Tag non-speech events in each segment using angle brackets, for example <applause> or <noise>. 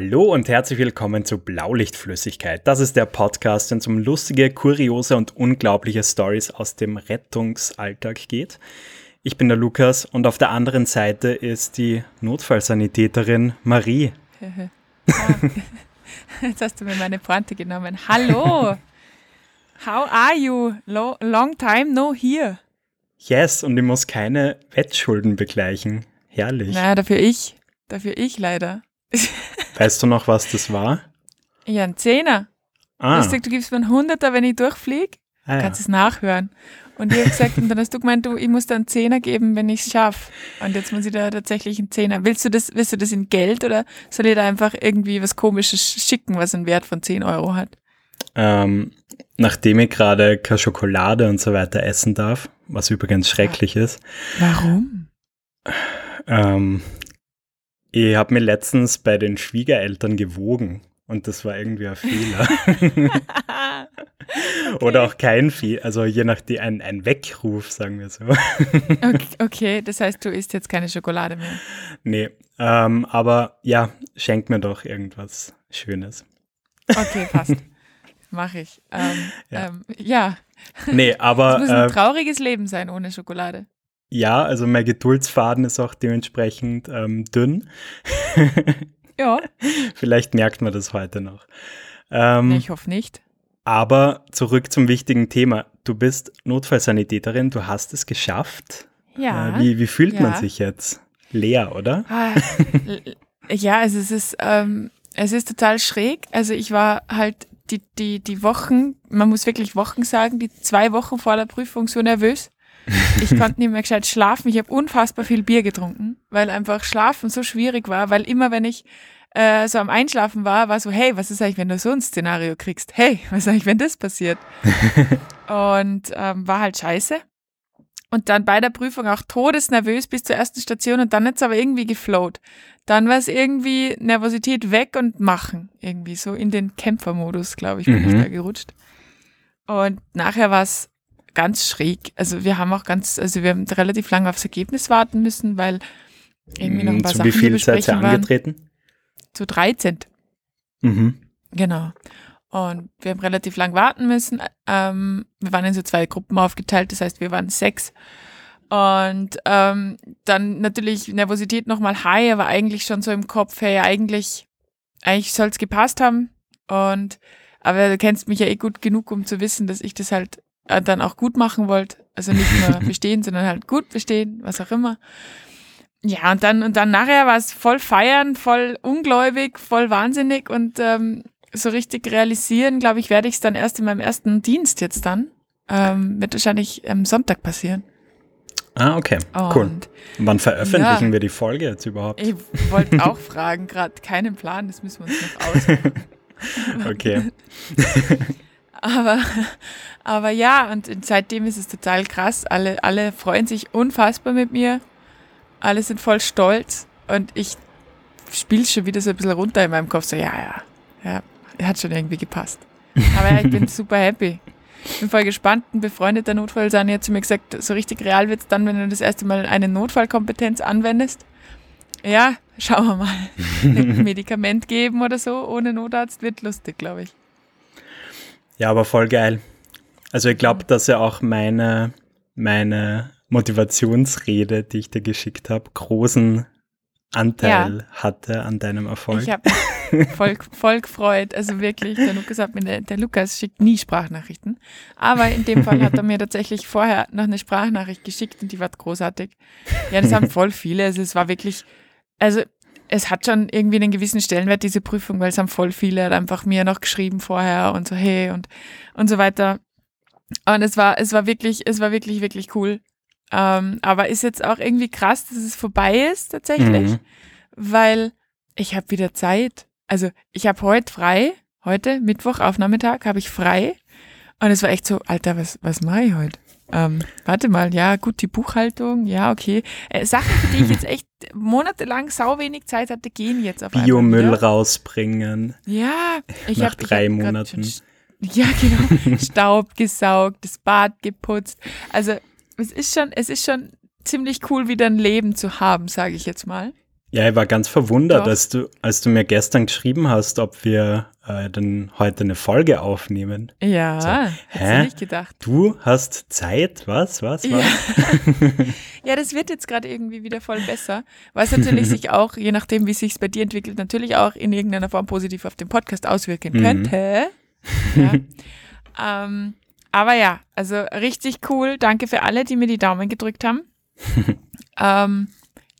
Hallo und herzlich willkommen zu Blaulichtflüssigkeit. Das ist der Podcast, in es um lustige, kuriose und unglaubliche Stories aus dem Rettungsalltag geht. Ich bin der Lukas und auf der anderen Seite ist die Notfallsanitäterin Marie. <laughs> Jetzt hast du mir meine Pointe genommen. Hallo! How are you? Lo long time no here. Yes, und ich muss keine Wettschulden begleichen. Herrlich. Naja, dafür ich. Dafür ich leider. <laughs> Weißt du noch, was das war? Ja, ein Zehner. Ah. Lustig, du gibst mir einen Hunderter, wenn ich durchfliege. Ah, ja. Kannst es nachhören. Und ich habe gesagt, und dann hast du gemeint, du, ich muss da einen Zehner geben, wenn ich es schaffe. Und jetzt muss ich da tatsächlich einen Zehner. Willst du das, willst du das in Geld oder soll ich da einfach irgendwie was Komisches schicken, was einen Wert von 10 Euro hat? Ähm, nachdem ich gerade keine Schokolade und so weiter essen darf, was übrigens schrecklich ist. Warum? Ähm, ich habe mir letztens bei den Schwiegereltern gewogen und das war irgendwie ein Fehler. <laughs> okay. Oder auch kein Fehler, also je nachdem ein, ein Weckruf, sagen wir so. okay, okay, das heißt, du isst jetzt keine Schokolade mehr. Nee, ähm, aber ja, schenk mir doch irgendwas Schönes. Okay, passt. <laughs> Mache ich. Ähm, ja. Ähm, ja. Nee, aber. Es muss ein äh, trauriges Leben sein ohne Schokolade. Ja, also mein Geduldsfaden ist auch dementsprechend ähm, dünn. <laughs> ja. Vielleicht merkt man das heute noch. Ähm, ich hoffe nicht. Aber zurück zum wichtigen Thema. Du bist Notfallsanitäterin, du hast es geschafft. Ja. Äh, wie, wie fühlt ja. man sich jetzt? Leer, oder? Ah, ja, also es ist, ähm, es ist total schräg. Also ich war halt die, die, die Wochen, man muss wirklich Wochen sagen, die zwei Wochen vor der Prüfung so nervös. Ich konnte nicht mehr gescheit schlafen. Ich habe unfassbar viel Bier getrunken, weil einfach Schlafen so schwierig war, weil immer wenn ich äh, so am Einschlafen war, war so, hey, was ist eigentlich, wenn du so ein Szenario kriegst? Hey, <laughs> was ist eigentlich, wenn das passiert? <laughs> und ähm, war halt scheiße. Und dann bei der Prüfung auch todesnervös bis zur ersten Station und dann jetzt aber irgendwie geflowt. Dann war es irgendwie Nervosität weg und machen. Irgendwie so in den Kämpfermodus, glaube ich, bin mhm. ich da gerutscht. Und nachher war es ganz schräg. Also wir haben auch ganz, also wir haben relativ lange aufs Ergebnis warten müssen, weil irgendwie noch ein paar Zu Sachen wie viel Zeit Sie angetreten? Zu 13. Mhm. Genau. Und wir haben relativ lang warten müssen. Ähm, wir waren in so zwei Gruppen aufgeteilt, das heißt, wir waren sechs. Und ähm, dann natürlich Nervosität nochmal high, aber eigentlich schon so im Kopf, hey, eigentlich, eigentlich soll es gepasst haben. Und aber du kennst mich ja eh gut genug, um zu wissen, dass ich das halt dann auch gut machen wollte. Also nicht nur <laughs> bestehen, sondern halt gut bestehen, was auch immer. Ja, und dann, und dann nachher war es voll feiern, voll ungläubig, voll wahnsinnig und ähm, so richtig realisieren, glaube ich, werde ich es dann erst in meinem ersten Dienst jetzt dann. Ähm, wird wahrscheinlich am Sonntag passieren. Ah, okay, und, cool. Wann veröffentlichen ja, wir die Folge jetzt überhaupt? Ich wollte auch fragen, gerade keinen Plan, das müssen wir uns noch <laughs> aussuchen. okay. <laughs> aber, aber ja, und seitdem ist es total krass. Alle, alle freuen sich unfassbar mit mir. Alle sind voll stolz und ich spiele schon wieder so ein bisschen runter in meinem Kopf. So, ja, ja, ja, hat schon irgendwie gepasst. Aber ja, ich bin <laughs> super happy. Bin voll gespannt. Ein befreundeter Notfallsani hat zu mir gesagt, so richtig real wird es dann, wenn du das erste Mal eine Notfallkompetenz anwendest. Ja, schauen wir mal. <laughs> Ein Medikament geben oder so ohne Notarzt wird lustig, glaube ich. Ja, aber voll geil. Also ich glaube, dass ja auch meine, meine Motivationsrede, die ich dir geschickt habe, großen Anteil ja. hatte an deinem Erfolg. Ich habe <laughs> voll, voll gefreut. Also wirklich, der Lukas hat mir, der, der, Lukas schickt nie Sprachnachrichten. Aber in dem Fall hat er mir tatsächlich vorher noch eine Sprachnachricht geschickt und die war großartig. Ja, das haben <laughs> voll viele. Also es war wirklich, also es hat schon irgendwie einen gewissen Stellenwert, diese Prüfung, weil es haben voll viele einfach mir noch geschrieben vorher und so, hey und, und so weiter. Und es war, es war wirklich, es war wirklich, wirklich cool. Ähm, aber ist jetzt auch irgendwie krass, dass es vorbei ist tatsächlich, mhm. weil ich habe wieder Zeit. Also ich habe heute frei, heute, Mittwoch, Aufnahmetag, habe ich frei. Und es war echt so, Alter, was, was mache ich heute? Ähm, warte mal, ja, gut, die Buchhaltung, ja, okay. Äh, Sachen, für die ich jetzt echt monatelang sau wenig Zeit hatte, gehen jetzt auf Biomüll einmal rausbringen. Ja, ich habe drei ich hab Monaten. Schon, ja, genau. <laughs> Staub gesaugt, das Bad geputzt. Also es ist schon, es ist schon ziemlich cool, wieder ein Leben zu haben, sage ich jetzt mal. Ja, ich war ganz verwundert, als du, als du mir gestern geschrieben hast, ob wir äh, dann heute eine Folge aufnehmen. Ja, So, hättest hä? du nicht gedacht. Du hast Zeit? Was? Was? Was? Ja. <laughs> ja, das wird jetzt gerade irgendwie wieder voll besser, weil es natürlich <laughs> sich auch, je nachdem, wie es sich bei dir entwickelt, natürlich auch in irgendeiner Form positiv auf den Podcast auswirken Mhm. könnte. Ja. <laughs> ähm, aber ja, also richtig cool. Danke für alle, die mir die Daumen gedrückt haben. ähm,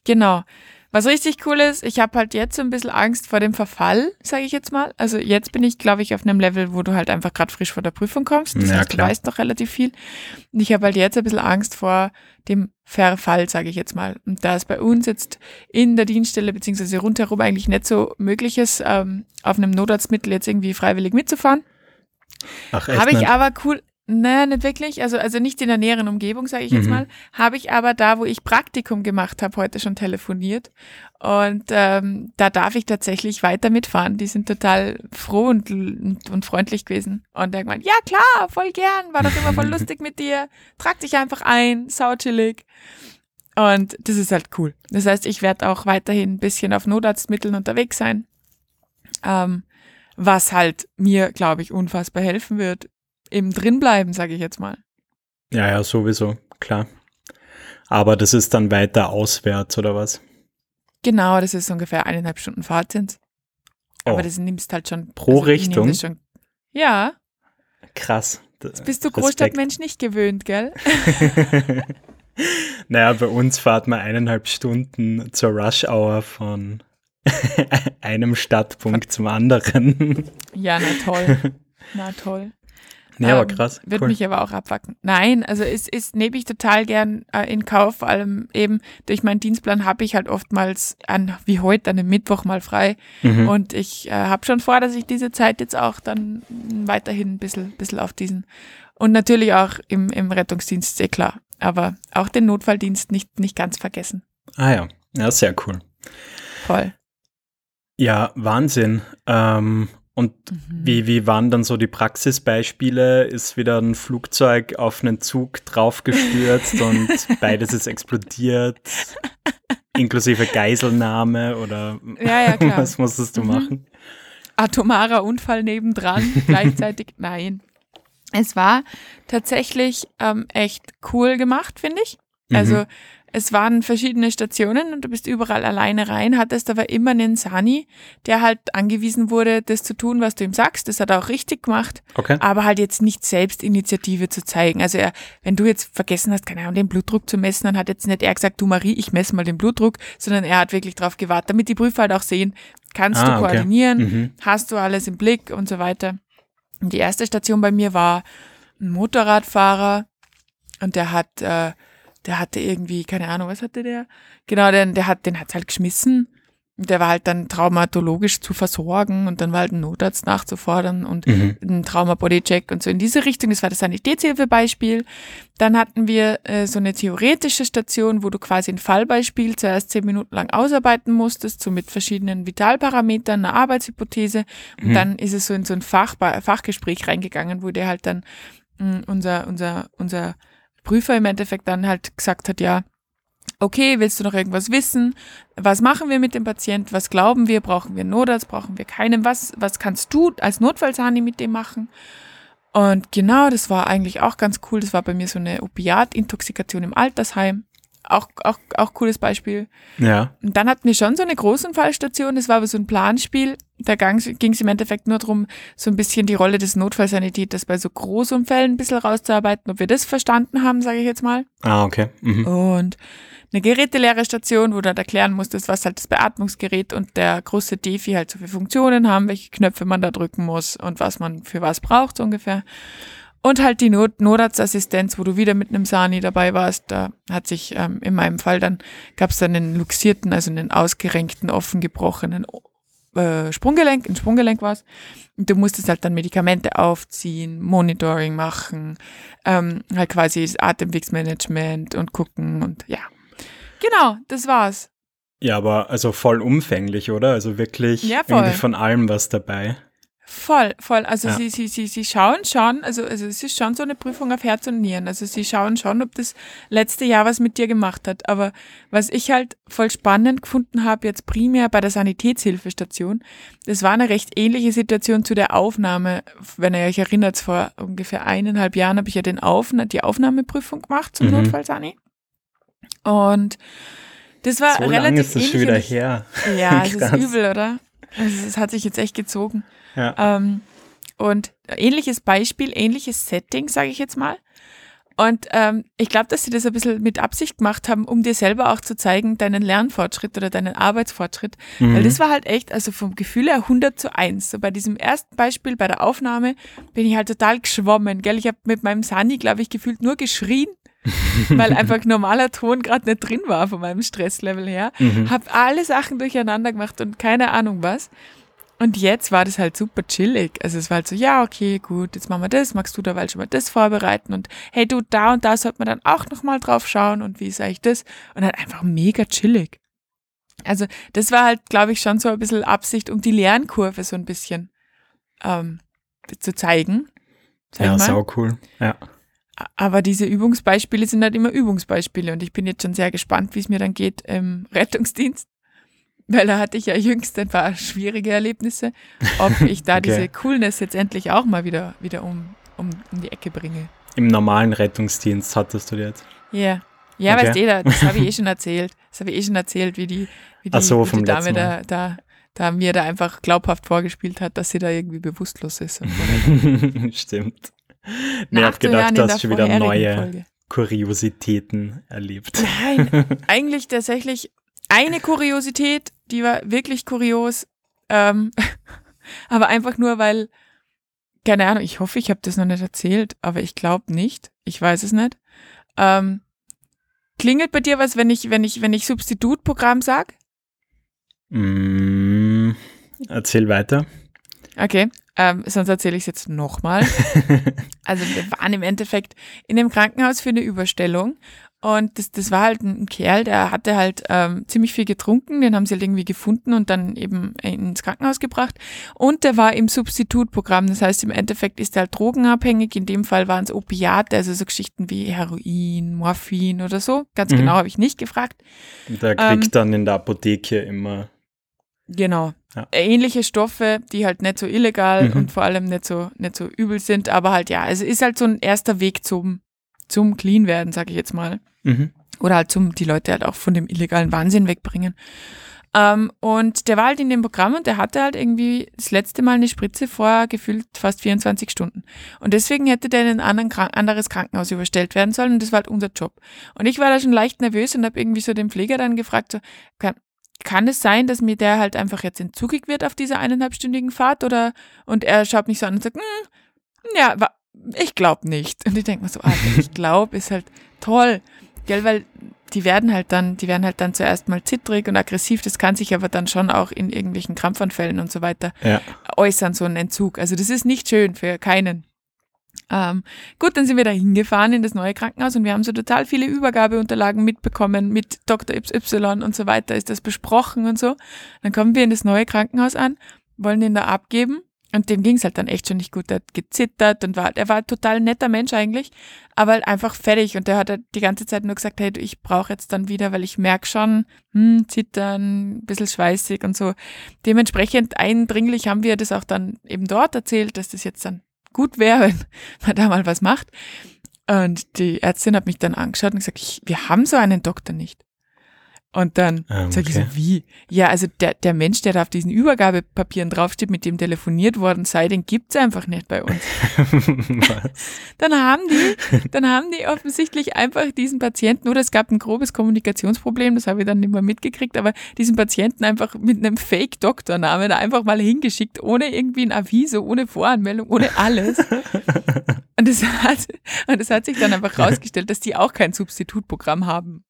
genau. Was richtig cool ist, ich habe halt jetzt so ein bisschen Angst vor dem Verfall, sage ich jetzt mal. Also jetzt bin ich, glaube ich, auf einem Level, wo du halt einfach gerade frisch vor der Prüfung kommst. Das Ja, heißt, klar. du weißt noch relativ viel. Und ich habe halt jetzt ein bisschen Angst vor dem Verfall, sage ich jetzt mal. Und da es bei uns jetzt in der Dienststelle beziehungsweise rundherum eigentlich nicht so möglich ist, ähm, auf einem Notarztmittel jetzt irgendwie freiwillig mitzufahren, habe ich aber cool, naja, nicht wirklich, also, also nicht in der näheren Umgebung, sage ich jetzt Mhm. mal, habe ich aber da, wo ich Praktikum gemacht habe, heute schon telefoniert. Und ähm, da darf ich tatsächlich weiter mitfahren. Die sind total froh und, und, und freundlich gewesen. Und der gemeint, ja klar, voll gern, war doch immer voll <laughs> lustig mit dir. Trag dich einfach ein, sauchillig. Und das ist halt cool. Das heißt, ich werde auch weiterhin ein bisschen auf Notarztmitteln unterwegs sein. Ähm, was halt mir, glaube ich, unfassbar helfen wird. Im Drinbleiben, sage ich jetzt mal. Ja, ja, sowieso, klar. Aber das ist dann weiter auswärts, oder was? Genau, das ist ungefähr eineinhalb Stunden Fahrt sind. Aber Oh. das nimmst halt schon. Pro nehm Richtung? das Schon, ja, Krass. D- bist du Respekt. Großstadtmensch nicht gewöhnt, gell? <laughs> Naja, bei uns fahrt man eineinhalb Stunden zur Rush Hour von <laughs> einem Stadtpunkt zum anderen. Ja, na toll. <laughs> Na toll. Nee, aber Ähm, krass. Wird cool. mich aber auch abwacken. Nein, also es ist, nehme ich total gern äh, in Kauf, vor allem eben durch meinen Dienstplan habe ich halt oftmals an, wie heute, an einem Mittwoch mal frei. Mhm. Und ich äh, habe schon vor, dass ich diese Zeit jetzt auch dann weiterhin ein bisschen, bisschen auf diesen und natürlich auch im, im Rettungsdienst, sehr klar. Aber auch den Notfalldienst nicht, nicht ganz vergessen. Ah ja, ja, sehr cool. Voll. Ja, Wahnsinn. Ähm, und Mhm. wie, wie waren dann so die Praxisbeispiele? Ist wieder ein Flugzeug auf einen Zug draufgestürzt <laughs> und beides ist explodiert, inklusive Geiselnahme oder Ja, ja, <laughs> klar. was musstest du Mhm. machen? atomarer Unfall nebendran, <laughs> gleichzeitig. Nein. Es war tatsächlich ähm, echt cool gemacht, finde ich. Also Mhm. Es waren verschiedene Stationen und du bist überall alleine rein, hattest aber immer einen Sani, der halt angewiesen wurde, das zu tun, was du ihm sagst. Das hat er auch richtig gemacht, Okay. aber halt jetzt nicht selbst Initiative zu zeigen. Also er, wenn du jetzt vergessen hast, keine Ahnung, den Blutdruck zu messen, dann hat jetzt nicht er gesagt, du Marie, ich messe mal den Blutdruck, sondern er hat wirklich drauf gewartet, damit die Prüfer halt auch sehen, kannst Ah, du okay. koordinieren, Mhm. hast du alles im Blick und so weiter. Und die erste Station bei mir war ein Motorradfahrer und der hat, äh, der hatte irgendwie, keine Ahnung, was hatte der? Genau, den, der hat, den hat's halt geschmissen. Der war halt dann traumatologisch zu versorgen und dann war halt ein Notarzt nachzufordern und Mhm. ein Trauma-Body-Check und so in diese Richtung. Das war das Sanitätshilfebeispiel. Dann hatten wir äh, so eine theoretische Station, wo du quasi ein Fallbeispiel zuerst zehn Minuten lang ausarbeiten musstest, so mit verschiedenen Vitalparametern, einer Arbeitshypothese. Und Mhm. dann ist es so in so ein Fach, Fachgespräch reingegangen, wo der halt dann mh, unser, unser, unser Prüfer im Endeffekt dann halt gesagt hat, ja, okay, willst du noch irgendwas wissen? Was machen wir mit dem Patient? Was glauben wir? Brauchen wir einen Notarzt? Brauchen wir keinen? Was, was kannst du als Notfallsani mit dem machen? Und genau, das war eigentlich auch ganz cool. Das war bei mir so eine Opiatintoxikation im Altersheim. Auch, auch, auch cooles Beispiel. Ja. Und dann hatten wir schon so eine Großunfallstation, das war aber so ein Planspiel. Da ging es im Endeffekt nur darum, so ein bisschen die Rolle des Notfallsanitäters bei so Großunfällen ein bisschen rauszuarbeiten, ob wir das verstanden haben, sage ich jetzt mal. Ah, okay. Mhm. Und eine geräteleere Station, wo du halt erklären musstest, was halt das Beatmungsgerät und der große Defi halt so für Funktionen haben, welche Knöpfe man da drücken muss und was man für was braucht so ungefähr. Und halt die Not Notarztassistenz, wo du wieder mit einem Sani dabei warst. Da hat sich ähm, in meinem Fall dann, gab es dann einen luxierten, also einen ausgerenkten, offen gebrochenen äh, Sprunggelenk, ein Sprunggelenk war's. Und du musstest halt dann Medikamente aufziehen, Monitoring machen, ähm, halt quasi das Atemwegsmanagement und gucken und ja. Genau, das war's. Ja, aber also voll umfänglich, oder? Also wirklich Ja, voll. irgendwie von allem was dabei. Voll, voll. Also Ja. sie, sie, sie, sie schauen schon, also, also es ist schon so eine Prüfung auf Herz und Nieren. Also sie schauen schon, ob das letzte Jahr was mit dir gemacht hat. Aber was ich halt voll spannend gefunden habe, jetzt primär bei der Sanitätshilfestation, das war eine recht ähnliche Situation zu der Aufnahme. Wenn ihr euch erinnert, vor ungefähr eineinhalb Jahren habe ich ja den Aufna die Aufnahmeprüfung gemacht zum Mhm. Notfallsani. Und das war So relativ lange ist das schon wieder her. Ja, <laughs> es ist übel, oder? Also es hat sich jetzt echt gezogen. Ja. Ähm, und ähnliches Beispiel, ähnliches Setting, sage ich jetzt mal. Und ähm, ich glaube, dass sie das ein bisschen mit Absicht gemacht haben, um dir selber auch zu zeigen, deinen Lernfortschritt oder deinen Arbeitsfortschritt. Weil Mhm. das war halt echt, also vom Gefühl her 100 zu 1. So bei diesem ersten Beispiel, bei der Aufnahme, bin ich halt total geschwommen. Gell? Ich habe mit meinem Sani, glaube ich, gefühlt nur geschrien, <laughs> weil einfach normaler Ton gerade nicht drin war von meinem Stresslevel her. Mhm. Hab alle Sachen durcheinander gemacht und keine Ahnung was. Und jetzt war das halt super chillig. Also es war halt so, ja, okay, gut, jetzt machen wir das, magst du derweil schon mal das vorbereiten und hey du, da und da sollte man dann auch nochmal drauf schauen und wie ist eigentlich das? Und halt einfach mega chillig. Also das war halt, glaube ich, schon so ein bisschen Absicht, um die Lernkurve so ein bisschen ähm, zu zeigen. Sag Ja, sau cool. Ja. Aber diese Übungsbeispiele sind halt immer Übungsbeispiele und ich bin jetzt schon sehr gespannt, wie es mir dann geht im Rettungsdienst. Weil da hatte ich ja jüngst ein paar schwierige Erlebnisse, ob ich da <laughs> Okay. diese Coolness jetzt endlich auch mal wieder, wieder um, um, um die Ecke bringe. Im normalen Rettungsdienst hattest du jetzt. Ja. Ja, Okay. weißt du, da- <laughs> das habe ich eh schon erzählt. Das habe ich eh schon erzählt, wie die, wie die, so, wie die Dame da, da, da mir da einfach glaubhaft vorgespielt hat, dass sie da irgendwie bewusstlos ist. <laughs> Stimmt. Nee, ich hab Nachzuhören gedacht, du hast schon wieder neue Folge. Kuriositäten erlebt. Nein, eigentlich tatsächlich eine Kuriosität, die war wirklich kurios, ähm, <laughs> aber einfach nur, weil, keine Ahnung, ich hoffe, ich habe das noch nicht erzählt, aber ich glaube nicht, ich weiß es nicht. Ähm, klingelt bei dir was, wenn ich, wenn ich, wenn ich Substitutprogramm sag? Mm, erzähl weiter. Okay, ähm, sonst erzähle ich es jetzt nochmal. <laughs> Also wir waren im Endeffekt in dem Krankenhaus für eine Überstellung und das, das war halt ein Kerl, der hatte halt ähm, ziemlich viel getrunken, den haben sie halt irgendwie gefunden und dann eben ins Krankenhaus gebracht und der war im Substitutprogramm, das heißt im Endeffekt ist er halt drogenabhängig, in dem Fall waren es Opiate, also so Geschichten wie Heroin, Morphin oder so, ganz Mhm. genau habe ich nicht gefragt. Der kriegt Ähm, dann in der Apotheke immer. Genau. Ja. Ähnliche Stoffe, die halt nicht so illegal Mhm. und vor allem nicht so, nicht so übel sind, aber halt ja, also ist halt so ein erster Weg zum, zum Clean werden, sage ich jetzt mal. Mhm. Oder halt zum, die Leute halt auch von dem illegalen Wahnsinn wegbringen. Ähm, und der war halt in dem Programm und der hatte halt irgendwie das letzte Mal eine Spritze vor gefühlt fast 24 Stunden. Und deswegen hätte der in ein Krank anderes Krankenhaus überstellt werden sollen und das war halt unser Job. Und ich war da schon leicht nervös und habe irgendwie so den Pfleger dann gefragt, so, kann, kann es sein, dass mir der halt einfach jetzt entzugig wird auf dieser eineinhalbstündigen Fahrt? Oder und er schaut mich so an und sagt, "Hm, ja, wa- ich glaube nicht. Und ich denke mir so, Alter, ich glaube, ist halt toll. Gell, weil die werden halt dann, die werden halt dann zuerst mal zittrig und aggressiv, das kann sich aber dann schon auch in irgendwelchen Krampfanfällen und so weiter Ja. äußern, so ein Entzug. Also das ist nicht schön für keinen. Ähm, gut, dann sind wir da hingefahren in das neue Krankenhaus und wir haben so total viele Übergabeunterlagen mitbekommen mit Dr. XY und so weiter, ist das besprochen und so. Dann kommen wir in das neue Krankenhaus an, wollen den da abgeben und dem ging es halt dann echt schon nicht gut. Der hat gezittert und war, er war ein total netter Mensch eigentlich, aber halt einfach fertig und der hat halt die ganze Zeit nur gesagt, hey, du, ich brauche jetzt dann wieder, weil ich merke schon, hm, zittern, ein bisschen schweißig und so. Dementsprechend eindringlich haben wir das auch dann eben dort erzählt, dass das jetzt dann gut wäre, <laughs> wenn man da mal was macht. Und die Ärztin hat mich dann angeschaut und gesagt, ich, wir haben so einen Doktor nicht. Und dann Ähm, sag ich so, wie? Ja, also der, der Mensch, der da auf diesen Übergabepapieren draufsteht, mit dem telefoniert worden sei, den gibt's einfach nicht bei uns. <laughs> Dann haben die, dann haben die offensichtlich einfach diesen Patienten, oder es gab ein grobes Kommunikationsproblem, das habe ich dann nicht mehr mitgekriegt, aber diesen Patienten einfach mit einem Fake-Doktornamen einfach mal hingeschickt, ohne irgendwie ein Aviso, ohne Voranmeldung, ohne alles. <laughs> Und es hat, und es hat sich dann einfach <laughs> rausgestellt, dass die auch kein Substitutprogramm haben.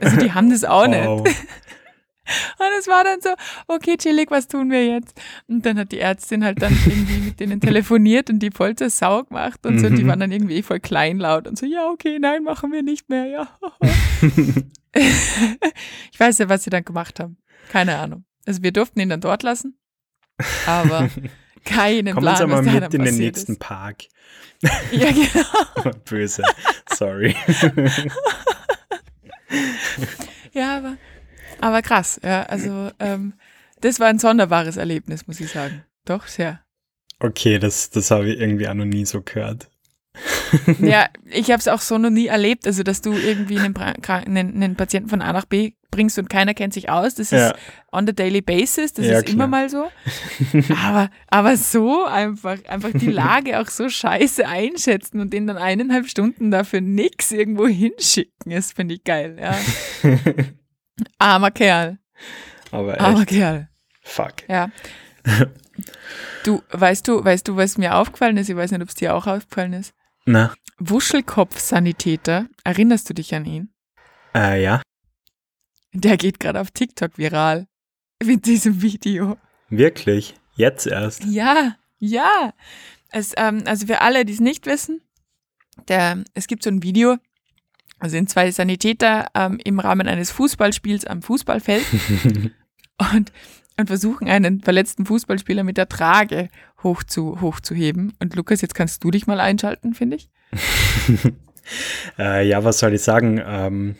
Also die haben das auch nicht. Wow. <laughs> Und es war dann so, okay, chillig, was tun wir jetzt? Und dann hat die Ärztin halt dann irgendwie mit denen telefoniert und die voll zur Sau gemacht und so. Und die Mhm. waren dann irgendwie voll kleinlaut und so, ja, okay, nein, machen wir nicht mehr, ja. <laughs> <laughs> ich weiß ja, was sie dann gemacht haben. Keine Ahnung. Also wir durften ihn dann dort lassen, aber keinen Kommen Plan, Sie mal mit in den nächsten ist. Park. Ja, genau. Böse. Sorry. Ja, aber, aber krass. Ja, also ähm, das war ein sonderbares Erlebnis, muss ich sagen. Doch, sehr. Okay, das, das habe ich irgendwie auch noch nie so gehört. Ja, ich habe es auch so noch nie erlebt, also dass du irgendwie einen, einen, einen Patienten von A nach B bringst und keiner kennt sich aus. Das ist Ja. on the daily basis, das Ja, ist immer klar. mal so. <laughs> Aber, aber so einfach, einfach die Lage auch so scheiße einschätzen und den dann eineinhalb Stunden dafür nix irgendwo hinschicken, das finde ich geil, ja. <laughs> Armer Kerl, Aber armer echt, Kerl. fuck. Ja. <laughs> Du, weißt du, weißt du, was mir aufgefallen ist? Ich weiß nicht, ob es dir auch aufgefallen ist. Na, Wuschelkopf-Sanitäter, erinnerst du dich an ihn? äh, ja, Der geht gerade auf TikTok viral. Mit diesem Video. wirklich. Jetzt erst. Ja, ja. Es, ähm, also für alle, die es nicht wissen, der, es gibt so ein Video, also sind zwei Sanitäter ähm, im Rahmen eines Fußballspiels am Fußballfeld <laughs> und, und versuchen einen verletzten Fußballspieler mit der Trage hoch zu, hochzuheben. Und Lukas, jetzt kannst du dich mal einschalten, finde ich. <laughs> Äh, ja, was soll ich sagen? Ähm,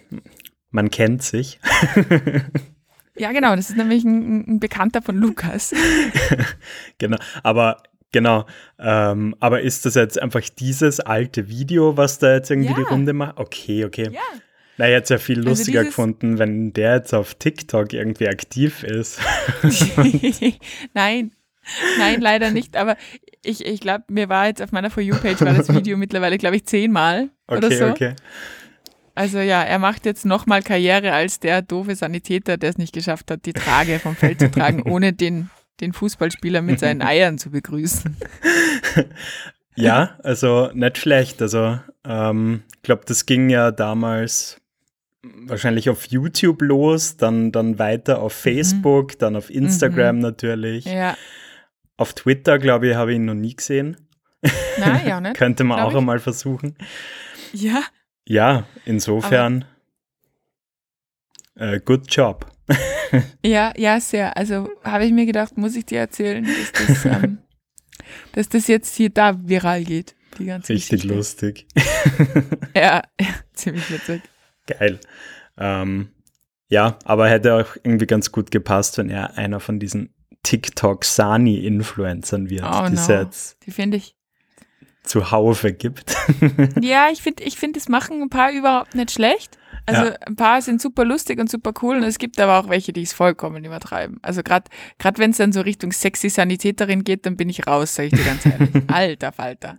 man kennt sich. <laughs> Ja, genau, das ist nämlich ein, ein Bekannter von Lukas. <laughs> genau. Aber genau. Ähm, aber ist das jetzt einfach dieses alte Video, was da jetzt irgendwie Ja. die Runde macht? Okay, okay. Ja. Na, ich hätte es ja viel Also lustiger dieses- gefunden, wenn der jetzt auf TikTok irgendwie aktiv ist. <laughs> Nein, nein, leider nicht. Aber ich, ich glaube, mir war jetzt auf meiner For You-Page war das Video mittlerweile, glaube ich, zehnmal oder Okay, so. okay. Also ja, er macht jetzt nochmal Karriere als der doofe Sanitäter, der es nicht geschafft hat, die Trage vom Feld zu tragen, <laughs> ohne den, den Fußballspieler mit seinen <laughs> Eiern zu begrüßen. <laughs> Ja, also nicht schlecht. Also, ähm, ich glaube, das ging ja damals wahrscheinlich auf YouTube los, dann, dann weiter auf Facebook, dann auf Instagram natürlich. Mhm. Ja, Auf Twitter, glaube ich, habe ich ihn noch nie gesehen. nein, ja nicht. Könnte man auch ich. einmal versuchen. Ja, Ja, insofern, äh, good job. <laughs> ja, ja, sehr. Also habe ich mir gedacht, muss ich dir erzählen, dass das, <laughs> ähm, dass das jetzt hier da viral geht. Die ganze Richtig Geschichte. lustig. <laughs> Ja, ja, ziemlich witzig. Geil. Ähm, ja, aber hätte auch irgendwie ganz gut gepasst, wenn er einer von diesen TikTok-Sani-Influencern wird, Oh die no. jetzt Die finde ich. Zuhaufe gibt. <laughs> Ja, ich finde, ich finde, das machen ein paar überhaupt nicht schlecht. Also Ja. ein paar sind super lustig und super cool und es gibt aber auch welche, die es vollkommen übertreiben. Also gerade gerade wenn es dann so Richtung sexy Sanitäterin geht, dann bin ich raus, sage ich dir ganz ehrlich. <laughs> Alter Falter.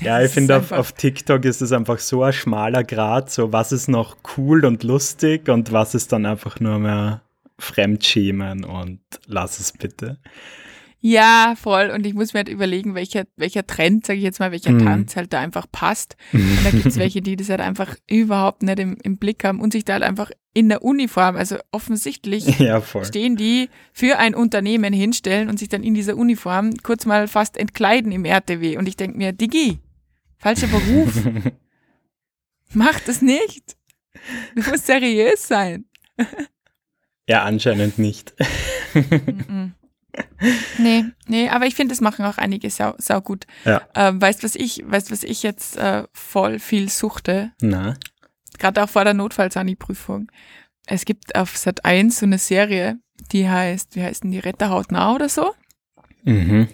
ja, Das ich finde, auf, auf TikTok ist es einfach so ein schmaler Grad, so was ist noch cool und lustig und was ist dann einfach nur mehr Fremdschämen und lass es bitte. Ja, voll. Und ich muss mir halt überlegen, welcher, welcher Trend, sage ich jetzt mal, welcher Mhm. Tanz halt da einfach passt. Und da gibt es welche, die das halt einfach <laughs> überhaupt nicht im, im Blick haben und sich da halt einfach in der Uniform, also offensichtlich <laughs> Ja, stehen die für ein Unternehmen hinstellen und sich dann in dieser Uniform kurz mal fast entkleiden im RTW. Und ich denke mir, Digi, falscher Beruf, <laughs> mach das nicht. Du musst seriös sein. Ja, anscheinend nicht. Mhm. Nee, nee, aber ich finde, das machen auch einige sau, sau gut. Ja. Ähm, weißt was ich, weißt was ich jetzt äh, voll viel suchte, Na, gerade auch vor der Notfallsani-Prüfung. Es gibt auf Sat 1 so eine Serie, die heißt, wie heißt denn die Retter hautnah oder so? mhm.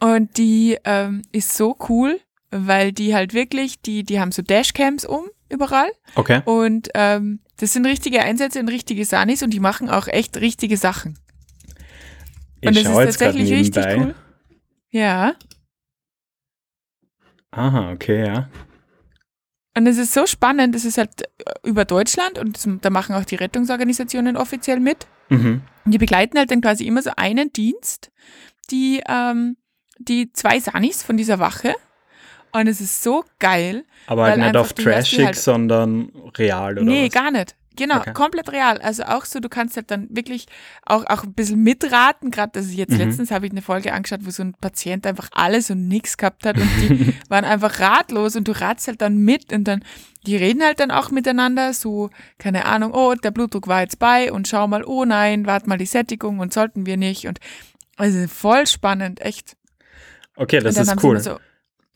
Und die ähm, ist so cool, weil die halt wirklich, die, die haben so Dashcams um überall Okay. und ähm, das sind richtige Einsätze und richtige Sanis und die machen auch echt richtige Sachen. Ich und das schaue ist tatsächlich richtig cool. Ja. Aha, okay, ja. Und es ist so spannend, es ist halt äh, über Deutschland und da machen auch die Rettungsorganisationen offiziell mit. Mhm. Und die begleiten halt dann quasi immer so einen Dienst, die, ähm, die zwei Sanis von dieser Wache. Und es ist so geil. Aber halt nicht auf trashig, halt- sondern real oder nee, was? gar nicht. Genau, Okay. komplett real. Also auch so, du kannst halt dann wirklich auch, auch ein bisschen mitraten. Gerade, also jetzt Mhm. letztens habe ich eine Folge angeschaut, wo so ein Patient einfach alles und nichts gehabt hat und die <laughs> waren einfach ratlos und du ratst halt dann mit und dann, die reden halt dann auch miteinander, so, keine Ahnung, oh, der Blutdruck war jetzt bei und schau mal, oh nein, wart mal die Sättigung und sollten wir nicht und Also voll spannend, echt. Okay, das ist cool.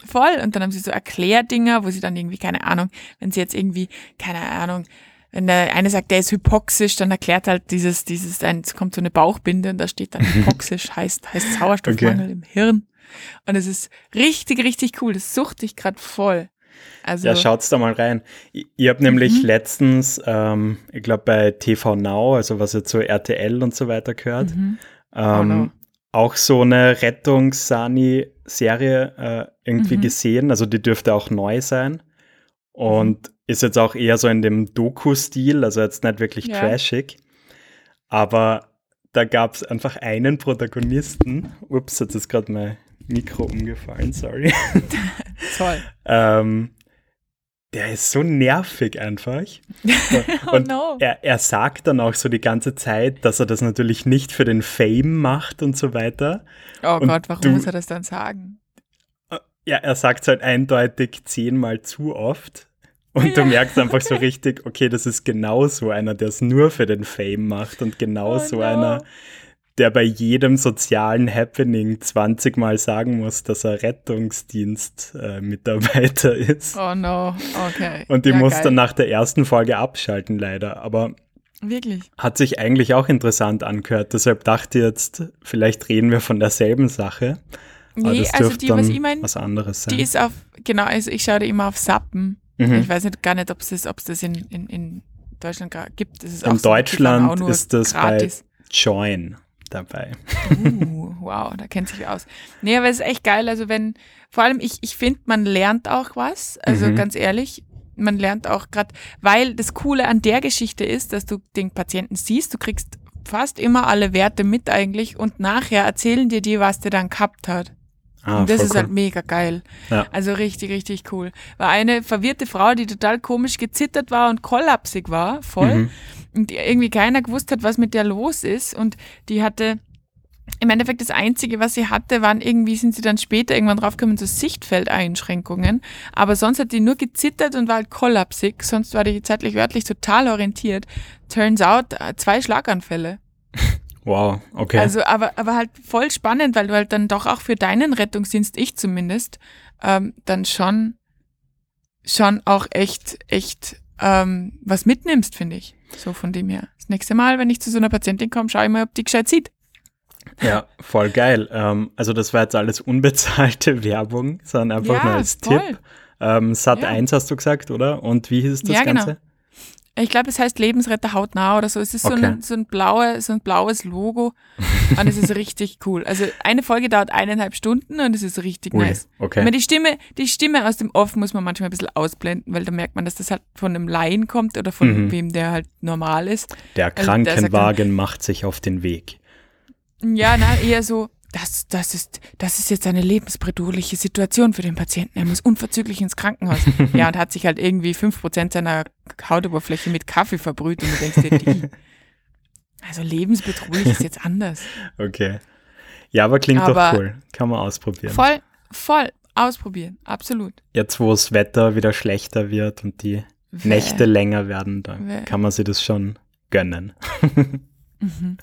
voll und dann haben sie so Erklärdinger, wo sie dann irgendwie keine Ahnung, wenn sie jetzt irgendwie keine Ahnung, wenn der eine sagt, der ist hypoxisch, dann erklärt halt dieses dieses es kommt so eine Bauchbinde und da steht dann <laughs> hypoxisch heißt heißt Sauerstoffmangel Okay. im Hirn und es ist richtig richtig cool, das sucht dich gerade voll. Also Ja, schaut's da mal rein. Ich, ich habe nämlich Mhm. letztens, ähm, ich glaube bei TV Now, also was jetzt so RTL und so weiter gehört, mhm. ähm, no. auch so eine Rettungs-Sani-Serie äh, irgendwie Mhm. gesehen. Also die dürfte auch neu sein. Und ist jetzt auch eher so in dem Doku-Stil, also jetzt nicht wirklich Ja. trashig. Aber da gab es einfach einen Protagonisten. Ups, jetzt ist gerade mein Mikro umgefallen, sorry. <laughs> toll. ähm, der ist so nervig einfach. <laughs> oh Und no. er, er sagt dann auch so die ganze Zeit, dass er das natürlich nicht für den Fame macht und so weiter. Oh und Gott, warum du- muss er das dann sagen? Ja, er sagt es halt eindeutig zehnmal zu oft. Und du merkst einfach so <laughs> richtig, okay, das ist genau so einer, der es nur für den Fame macht und genau Oh so no. einer, der bei jedem sozialen Happening 20 Mal sagen muss, dass er Rettungsdienst-Mitarbeiter <laughs> ist. Oh no, okay. Und die ja, muss geil. dann nach der ersten Folge abschalten, leider. Aber Wirklich. hat sich eigentlich auch interessant angehört. Deshalb dachte ich jetzt, vielleicht reden wir von derselben Sache. Nee, also die, was ich meine, was anderes sein. die ist auf, genau, also ich schaue die immer auf Sappen. Mhm. Ich weiß nicht, gar nicht, ob es das, ob's das in, in, in Deutschland gibt. Das ist In so, Deutschland nur ist das gratis. bei Join dabei. Uh, wow, da kennt sich aus. Nee, aber es ist echt geil. Also wenn, vor allem ich, ich finde, man lernt auch was. Also Mhm. ganz ehrlich, man lernt auch gerade, weil das Coole an der Geschichte ist, dass du den Patienten siehst, du kriegst fast immer alle Werte mit eigentlich und nachher erzählen dir die, was der dann gehabt hat. Ah, und das ist cool. halt mega geil. Ja. Also richtig, richtig cool. War eine verwirrte Frau, die total komisch gezittert war und kollapsig war, voll. Mhm. Und die irgendwie keiner gewusst hat, was mit der los ist. Und die hatte, im Endeffekt das Einzige, was sie hatte, waren irgendwie, sind sie dann später irgendwann draufgekommen, so Sichtfeldeinschränkungen. Aber sonst hat die nur gezittert und war halt kollapsig. Sonst war die zeitlich wörtlich total orientiert. Turns out, äh, zwei Schlaganfälle. Wow, okay. Also, aber, aber halt voll spannend, weil du halt dann doch auch für deinen Rettungsdienst, ich zumindest, ähm, dann schon, schon auch echt, echt ähm, was mitnimmst, finde ich. So von dem her. Das nächste Mal, wenn ich zu so einer Patientin komme, schaue ich mal, ob die gescheit sieht. ja, voll geil. Ähm, also das war jetzt alles unbezahlte <laughs> Werbung, sondern einfach nur als voll. Tipp. Ähm, Sat Ja. 1 hast du gesagt, oder? Und wie hieß das Ja, genau. Ich glaube, es heißt Lebensretter hautnah oder so. Es ist so, Okay. ein, so, ein, blaue, so ein blaues Logo <laughs> und es ist richtig cool. Also eine Folge dauert eineinhalb Stunden und es ist richtig Ui, nice. okay. Aber die Stimme, die Stimme aus dem Off muss man manchmal ein bisschen ausblenden, weil da merkt man, dass das halt von einem Laien kommt oder von Mhm. wem, der halt normal ist. Der Also der sagt Krankenwagen macht sich auf den Weg. Ja, nein, eher so, das, das, ist, das ist jetzt eine lebensbedrohliche Situation für den Patienten. Er muss unverzüglich ins Krankenhaus. <laughs> ja, und hat sich halt irgendwie 5% seiner Hautoberfläche mit Kaffee verbrüht und du denkst dir, die, also lebensbedrohlich ist jetzt anders. <laughs> Okay. Ja, aber klingt Aber- doch cool. Kann man ausprobieren. Voll, voll ausprobieren, absolut. Jetzt, wo das Wetter wieder schlechter wird und die Nächte länger werden, dann Wäh. kann man sich das schon gönnen. <laughs> Mhm.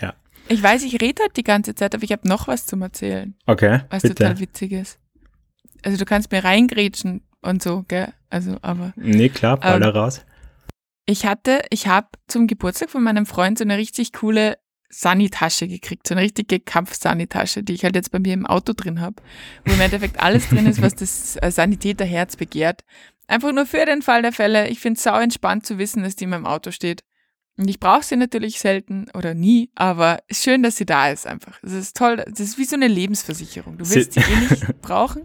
Ja. Ich weiß, ich rede halt die ganze Zeit, aber ich habe noch was zum Erzählen, Okay, was bitte. total witzig ist. Also du kannst mir reingrätschen und so, gell? Also, aber Nee, klar, Ähm, Baller raus. ich hatte, ich habe zum Geburtstag von meinem Freund so eine richtig coole Sunny-Tasche gekriegt, so eine richtige Kampf-Sunny-Tasche, die ich halt jetzt bei mir im Auto drin habe, wo im Endeffekt alles drin ist, was das äh, Sanitäterherz begehrt. Einfach nur für den Fall der Fälle. Ich finde es sau entspannt zu wissen, dass die in meinem Auto steht. Und ich brauche sie natürlich selten oder nie, aber ist schön, dass sie da ist einfach. Das ist toll. Das ist wie so eine Lebensversicherung. Du willst sie, Sie- eh nicht <laughs> brauchen,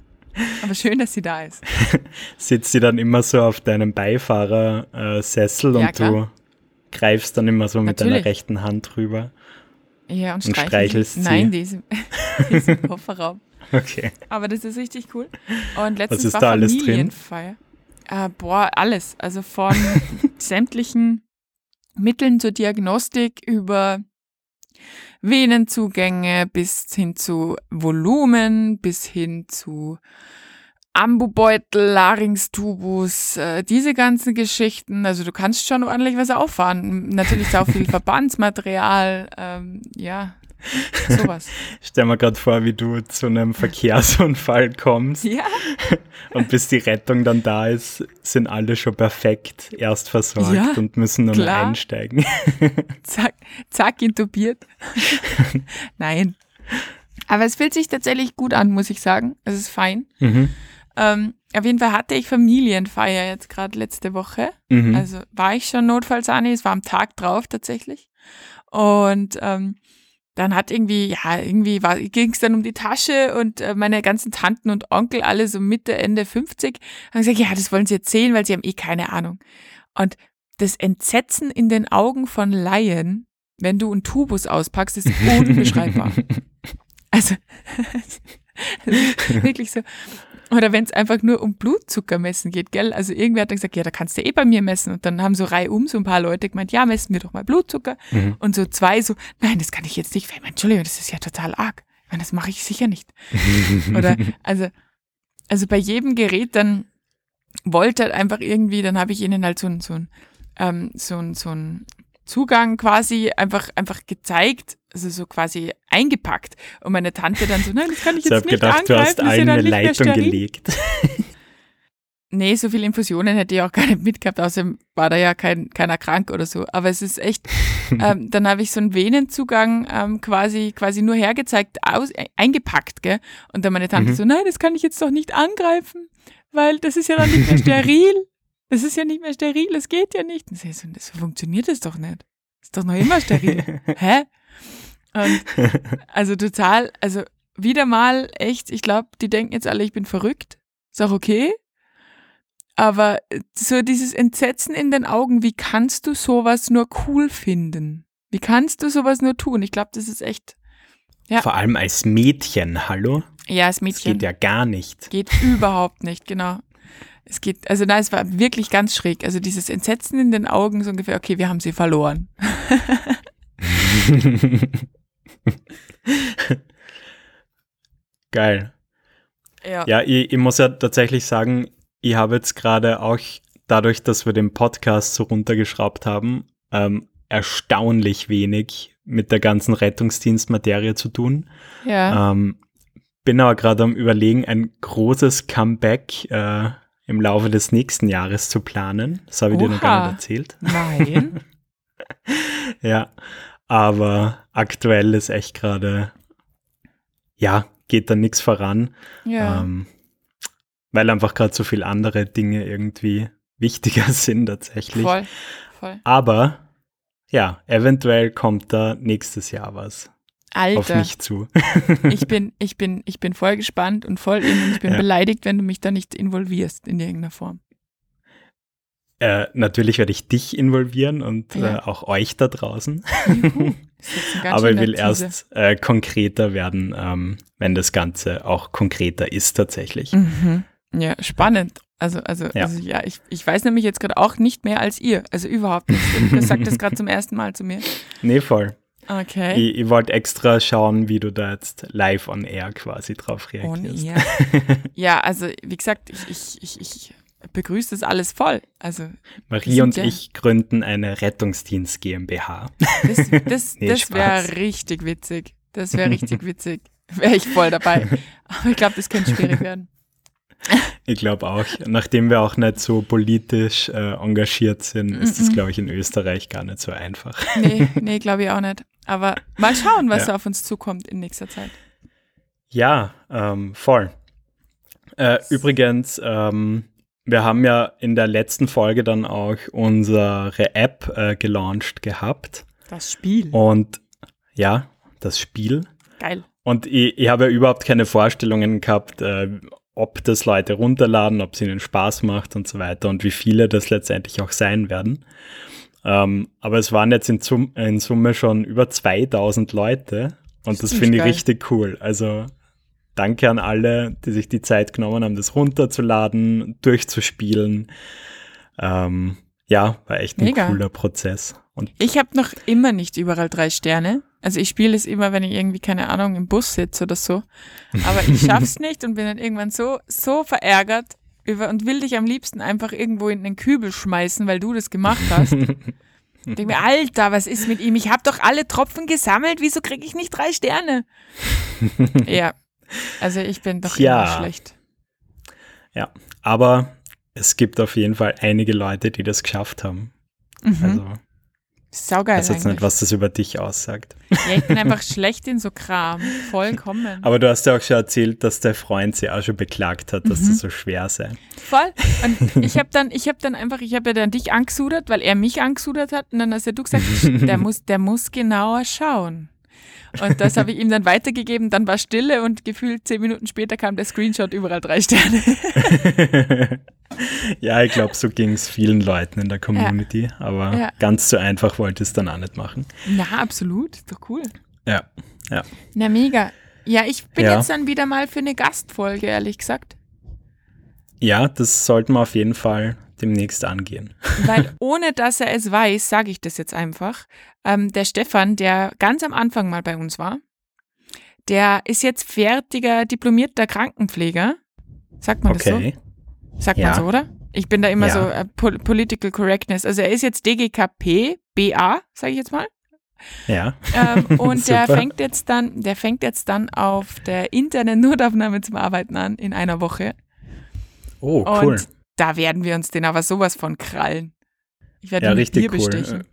aber schön, dass sie da ist. <laughs> Sitzt sie dann immer so auf deinem Beifahrersessel Ja, und du greifst dann immer so mit deiner rechten Hand drüber. Ja, und, Und streichel streichelst sie. Nein, die ist, im- <laughs> die ist im Kofferraum. Okay. Aber das ist richtig cool. Und letztens ist war da alles drin? Familienfeier. Äh, boah, alles. Also von sämtlichen Mitteln zur Diagnostik über Venenzugänge bis hin zu Volumen, bis hin zu Ambubeutel, Larynxtubus, äh, diese ganzen Geschichten. Also du kannst schon ordentlich was auffahren. Natürlich auch viel <laughs> Verbandsmaterial. Ähm, ja, Sowas. Stell mir gerade vor, wie du zu einem Verkehrsunfall kommst Ja. <laughs> und bis die Rettung dann da ist, sind alle schon perfekt erst versorgt Ja, und müssen nur klar. einsteigen. <laughs> Zack, zack, intubiert. <laughs> Nein. Aber es fühlt sich tatsächlich gut an, muss ich sagen. Es ist fein. Mhm. Ähm, auf jeden Fall hatte ich Familienfeier jetzt gerade letzte Woche. Mhm. Also war ich schon Notfallsahne, es war am Tag drauf tatsächlich. Und ähm, dann hat irgendwie, ja, irgendwie ging es dann um die Tasche und äh, meine ganzen Tanten und Onkel, alle so Mitte, Ende 50, haben gesagt, ja, das wollen sie jetzt sehen, weil sie haben eh keine Ahnung. Und das Entsetzen in den Augen von Laien, wenn du einen Tubus auspackst, ist unbeschreibbar. <laughs> Also, <laughs> wirklich so. Oder wenn es einfach nur um Blutzucker messen geht, gell? Also irgendwer hat dann gesagt, ja, da kannst du eh bei mir messen. Und dann haben so reihum so ein paar Leute gemeint, ja, messen wir doch mal Blutzucker. Mhm. Und so zwei so, nein, das kann ich jetzt nicht. Ich meine, Entschuldigung, das ist ja total arg. Ich meine, das mache ich sicher nicht. <laughs> Oder also, also bei jedem Gerät dann wollte halt einfach irgendwie, dann habe ich ihnen halt so ein, so ein, ähm, so ein, so ein Zugang quasi einfach, einfach gezeigt, also so quasi eingepackt. Und meine Tante dann so, nein, das kann ich Ich jetzt habe nicht gedacht, du hast angreifen, das ist ja allen dann eine Leitung gelegt. <laughs> Nee, so viele Infusionen hätte ich auch gar nicht mitgehabt, außerdem war da ja kein, keiner krank oder so. Aber es ist echt, <laughs> ähm, dann habe ich so einen Venenzugang ähm, quasi, quasi nur hergezeigt, aus, äh, eingepackt, gell? Und dann meine Tante Mhm. so, nein, das kann ich jetzt doch nicht angreifen, weil das ist ja dann nicht mehr steril. <laughs> Das ist ja nicht mehr steril, das geht ja nicht. Und so, so funktioniert das doch nicht. Ist doch noch immer steril. <laughs> Hä? Und also total, also wieder mal echt, ich glaube, die denken jetzt alle, ich bin verrückt. Ist auch okay. Aber äh, so dieses Entsetzen in den Augen, wie kannst du sowas nur cool finden? Wie kannst du sowas nur tun? Ich glaube, das ist echt, Ja. Vor allem als Mädchen, hallo? ja, das Das Mädchen geht ja gar nicht. geht überhaupt nicht, genau. Es geht, also nein, es war wirklich ganz schräg. Also dieses Entsetzen in den Augen, so ungefähr, okay, wir haben sie verloren. <laughs> Geil. Ja. Ja, ich, ich muss ja tatsächlich sagen, ich habe jetzt gerade auch dadurch, dass wir den Podcast so runtergeschraubt haben, ähm, erstaunlich wenig mit der ganzen Rettungsdienstmaterie zu tun. ja. Ähm, bin aber gerade am Überlegen, ein großes Comeback äh, im Laufe des nächsten Jahres zu planen. Das habe ich dir noch gar Oha. nicht erzählt. Nein. <laughs> Ja, aber aktuell ist echt gerade, ja, geht da nichts voran, Ja. ähm, weil einfach gerade so viele andere Dinge irgendwie wichtiger <laughs> sind tatsächlich. voll. Voll. Aber ja, eventuell kommt da nächstes Jahr was auf Alter, mich zu. ich bin, ich bin, ich bin voll gespannt und voll in und ich bin Ja. beleidigt, wenn du mich da nicht involvierst in irgendeiner Form. Äh, natürlich werde ich dich involvieren und Ja. äh, auch euch da draußen. Juhu. <laughs> Aber ich will erst äh, konkreter werden, ähm, wenn das Ganze auch konkreter ist tatsächlich. Mhm. Ja, spannend. Also, also, Ja. also ja, ich, ich weiß nämlich jetzt gerade auch nicht mehr als ihr. Also überhaupt nicht. Das sagt das <laughs> gerade zum ersten Mal zu mir. Nee, voll. Okay. Ich, ich wollte extra schauen, wie du da jetzt live on air quasi drauf On reagierst. air. <laughs> Ja, also wie gesagt, ich, ich, ich, ich begrüße das alles voll. Also Marie und ja- ich gründen eine Rettungsdienst GmbH. das, das, <laughs> Nee, das wäre richtig witzig. Das wäre richtig witzig. Wäre ich voll dabei. <laughs> Aber ich glaube, das könnte schwierig werden. Ich glaube auch. Nachdem wir auch nicht so politisch äh, engagiert sind, ist das, Mhm. glaube ich, in Österreich gar nicht so einfach. Nee, nee, glaube ich auch nicht. Aber mal schauen, was Ja. so auf uns zukommt in nächster Zeit. Ja, ähm, voll. Äh, übrigens, ähm, wir haben ja in der letzten Folge dann auch unsere App äh, gelauncht gehabt. Das Spiel. Und ja, das Spiel. Geil. Und ich, ich habe ja überhaupt keine Vorstellungen gehabt, äh, ob das Leute runterladen, ob es ihnen Spaß macht und so weiter und wie viele das letztendlich auch sein werden. Ähm, aber es waren jetzt in, Sum in Summe schon über 2000 Leute und das Ziemlich finde ich geil. richtig cool. Also danke an alle, die sich die Zeit genommen haben, das runterzuladen, durchzuspielen. Ähm, ja, war echt ein Mega. cooler Prozess. Und Ich habe noch immer nicht überall drei Sterne. Also ich spiele es immer, wenn ich irgendwie, keine Ahnung, im Bus sitze oder so. Aber ich <laughs> schaff's nicht und bin dann irgendwann so, so verärgert über und will dich am liebsten einfach irgendwo in den Kübel schmeißen, weil du das gemacht hast. <laughs> Ich denke mir, Alter, was ist mit ihm? Ich habe doch alle Tropfen gesammelt, wieso kriege ich nicht drei Sterne? <laughs> ja, also ich bin doch Tja. immer schlecht. Ja, aber es gibt auf jeden Fall einige Leute, die das geschafft haben. Mhm. Also, Saugeil weiß jetzt eigentlich. nicht, was das über dich aussagt. Ja, ich bin einfach <laughs> schlecht in so Kram. Vollkommen. Aber du hast ja auch schon erzählt, dass der Freund sie auch schon beklagt hat, dass Mhm. das so schwer sei. Voll. Und <laughs> ich habe dann, ich habe dann einfach, ich habe ja dann dich angesudert, weil er mich angesudert hat. Und dann hast ja du gesagt, der <laughs> muss, der muss genauer schauen. Und das habe ich ihm dann weitergegeben. Dann war Stille und gefühlt zehn Minuten später kam der Screenshot überall drei Sterne. <laughs> ja, ich glaube, so ging es vielen Leuten in der Community, aber Ja. ganz so einfach wollte ich es dann auch nicht machen. Na, absolut. Ist doch cool. Ja, ja. Na, mega. Ja, ich bin Ja. jetzt dann wieder mal für eine Gastfolge, ehrlich gesagt. Ja, das sollten wir auf jeden Fall demnächst angehen. <laughs> Weil <laughs> ohne dass er es weiß, sage ich das jetzt einfach. Ähm, der Stefan, der ganz am Anfang mal bei uns war, der ist jetzt fertiger diplomierter Krankenpfleger. Sagt man das Okay. so? Sagt Ja. man so, oder? Ich bin da immer Ja. so äh, Pol Political Correctness. Also er ist jetzt DGKP, BA, sage ich jetzt mal. Ja. Ähm, <laughs> und der fängt jetzt dann, der fängt jetzt dann auf der internen Notaufnahme zum Arbeiten an in einer Woche. Oh, cool. Und da werden wir uns den aber sowas von krallen. Ich werde Ja, ihn richtig Bier cool. bestechen.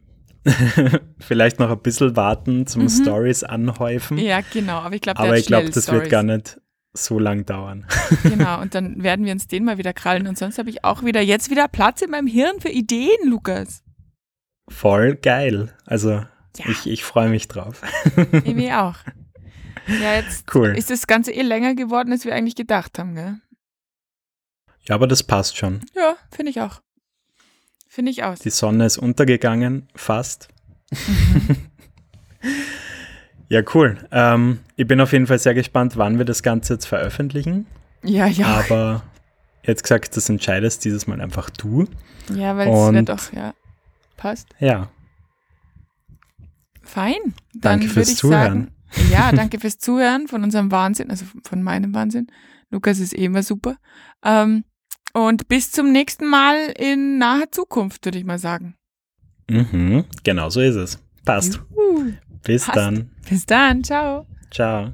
<laughs> Vielleicht noch ein bisschen warten zum Mhm. Stories anhäufen. Ja, genau. Aber ich glaube, aber ich glaube, das Stories. wird gar nicht so lang dauern. <laughs> Genau, und dann werden wir uns den mal wieder krallen. Und sonst habe ich auch wieder jetzt wieder Platz in meinem Hirn für Ideen, Lukas. Voll geil. Also Ja. ich, ich freue mich drauf. Irgendwie auch. Ja, jetzt <laughs> Cool. ist das Ganze eh länger geworden, als wir eigentlich gedacht haben, gell? Ja, aber das passt schon. Ja, finde ich auch. Finde ich aus. Die Sonne ist untergegangen, fast. <laughs> ja, cool. Ähm, ich bin auf jeden Fall sehr gespannt, wann wir das Ganze jetzt veröffentlichen. Ja, ja. Aber jetzt gesagt, das entscheidest dieses Mal einfach du. Ja, weil es wird doch, ja. Passt. Ja, Fein. Dann Danke fürs Zuhören. sagen, <laughs> ja, danke fürs Zuhören von unserem Wahnsinn, also von meinem Wahnsinn. Lukas ist eh immer super. Ähm, und bis zum nächsten Mal in naher Zukunft, würde ich mal sagen. mhm, genau so ist es. Passt. Juhu. Bis Passt. dann. Bis dann, ciao. Ciao.